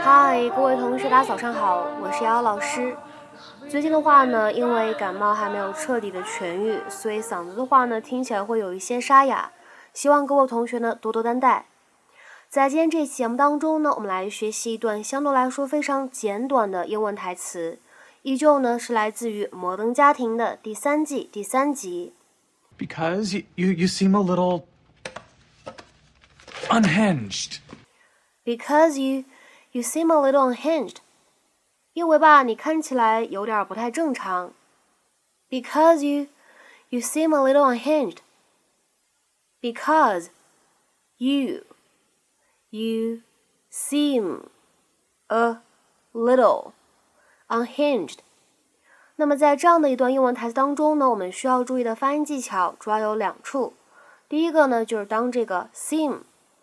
嗨，各位同学，大家早上好，我是瑶瑶老师。最近的话呢，因为感冒还没有彻底的痊愈，所以嗓子的话呢，听起来会有一些沙哑，希望各位同学呢多多担待。在今天这期节目当中呢，我们来学习一段相对来说非常简短的英文台词，依旧呢是来自于《摩登家庭》的第三季第三集。Because you you, you seem a little unhinged. Because you you seem a little unhinged. 因为吧，你看起来有点不太正常。Because you you seem a little unhinged. Because you you seem a little unhinged. 那么在这样的一段英文台词当中呢，我们需要注意的发音技巧主要有两处。第一个呢，就是当这个 seem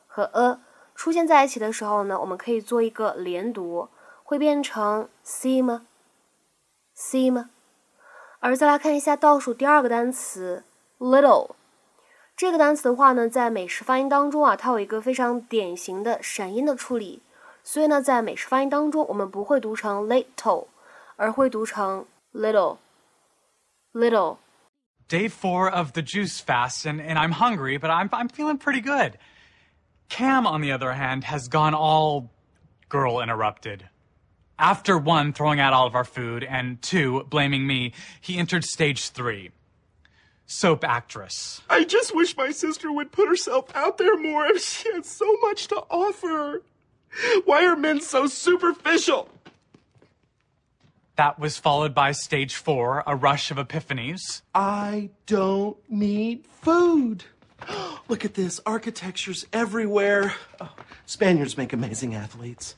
和 a 出现在一起的时候呢，我们可以做一个连读，会变成 seem seem。而再来看一下倒数第二个单词 little，这个单词的话呢，在美式发音当中啊，它有一个非常典型的闪音的处理，所以呢，在美式发音当中，我们不会读成 little，而会读成 little little。 Day four of the juice fast, and, and I'm hungry, but I'm, I'm feeling pretty good. Cam, on the other hand, has gone all girl interrupted. After one, throwing out all of our food, and two, blaming me, he entered stage three. Soap actress. I just wish my sister would put herself out there more. She has so much to offer. Why are men so superficial? That was followed by stage four, a rush of epiphanies. I don't need food. Look at this. Architecture's everywhere. Oh, Spaniards make amazing athletes.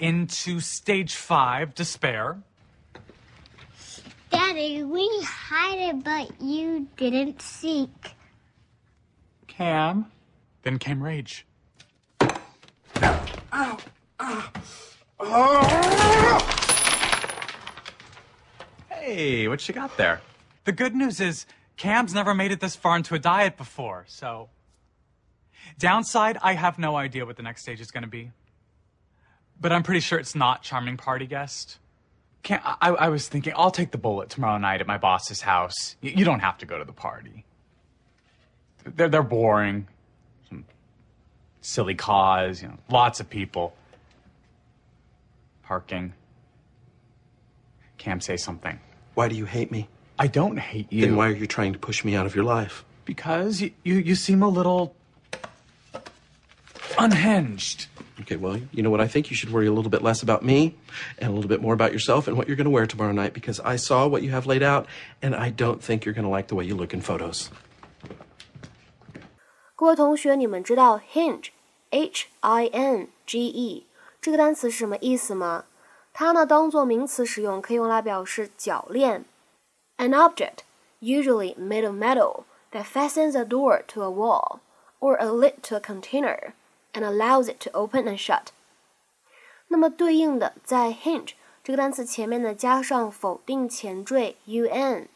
Into stage five, despair. Daddy, we hide it, but you didn't seek. Cam. Then came rage. Hey, what you got there? The good news is Cam's never made it this far into a diet before, so. Downside, I have no idea what the next stage is going to be. But I'm pretty sure it's not charming party guest. Cam, I, I was thinking I'll take the bullet tomorrow night at my boss's house. Y- you don't have to go to the party. They're they're boring. Some silly cause, you know, lots of people. Parking. Cam, say something. Why do you hate me? I don't hate you. Then why are you trying to push me out of your life? Because you, you, you seem a little unhinged. Okay, well, you know what? I think you should worry a little bit less about me and a little bit more about yourself and what you're going to wear tomorrow night because I saw what you have laid out and I don't think you're going to like the way you look in photos. 各位同学，你们知道 hinge，h i n g e 这个单词是什么意思吗？它呢当做名词使用，可以用来表示铰链。An object, usually made of metal, that fastens a door to a wall or a lid to a container And allows it to open and shut. 那么对应的，在 hinge 这个单词前面呢加上否定前缀 un。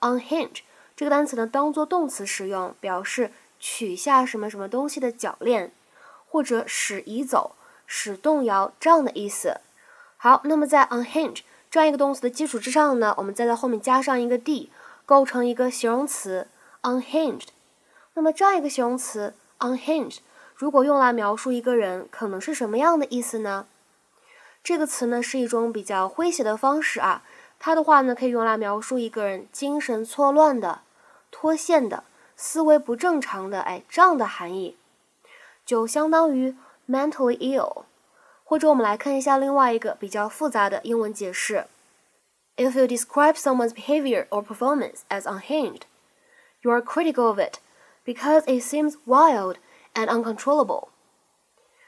unhinge 这个单词呢当做动词使用，表示取下什么什么东西的铰链，或者使移走、使动摇这样的意思。好，那么在 unhinge 这样一个动词的基础之上呢，我们再在后面加上一个 d，构成一个形容词 unhinged。那么这样一个形容词 unhinged，如果用来描述一个人，可能是什么样的意思呢？这个词呢是一种比较诙谐的方式啊，它的话呢可以用来描述一个人精神错乱的、脱线的、思维不正常的，哎，这样的含义，就相当于 mentally ill。或者我们来看一下另外一个比较复杂的英文解释：If you describe someone's behavior or performance as unhinged, you are critical of it because it seems wild and uncontrollable.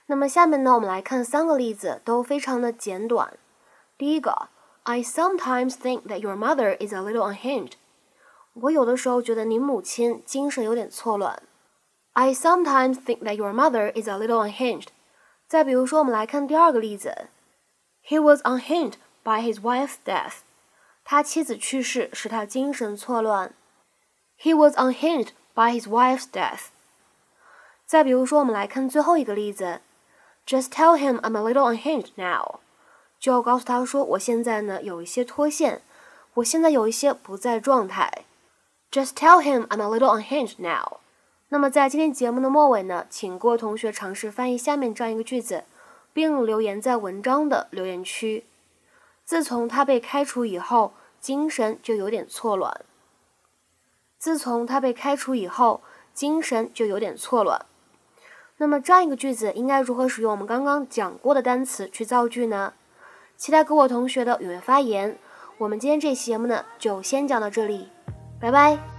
那么下面呢，我们来看三个例子，都非常的简短。第一个，I sometimes think that your mother is a little unhinged. 我有的时候觉得您母亲精神有点错乱。I sometimes think that your mother is a little unhinged. 再比如说，我们来看第二个例子，He was unhinged by his wife's death. 他妻子去世使他精神错乱。He was unhinged by his wife's death. 再比如说，我们来看最后一个例子 Just tell him I'm a little unhinged now。就要告诉他说，我现在呢有一些脱线，我现在有一些不在状态。Just tell him I'm a little unhinged now。那么在今天节目的末尾呢，请各位同学尝试翻译下面这样一个句子，并留言在文章的留言区。自从他被开除以后，精神就有点错乱。自从他被开除以后，精神就有点错乱。那么这样一个句子应该如何使用我们刚刚讲过的单词去造句呢？期待各位同学的踊跃发言。我们今天这期节目呢，就先讲到这里，拜拜。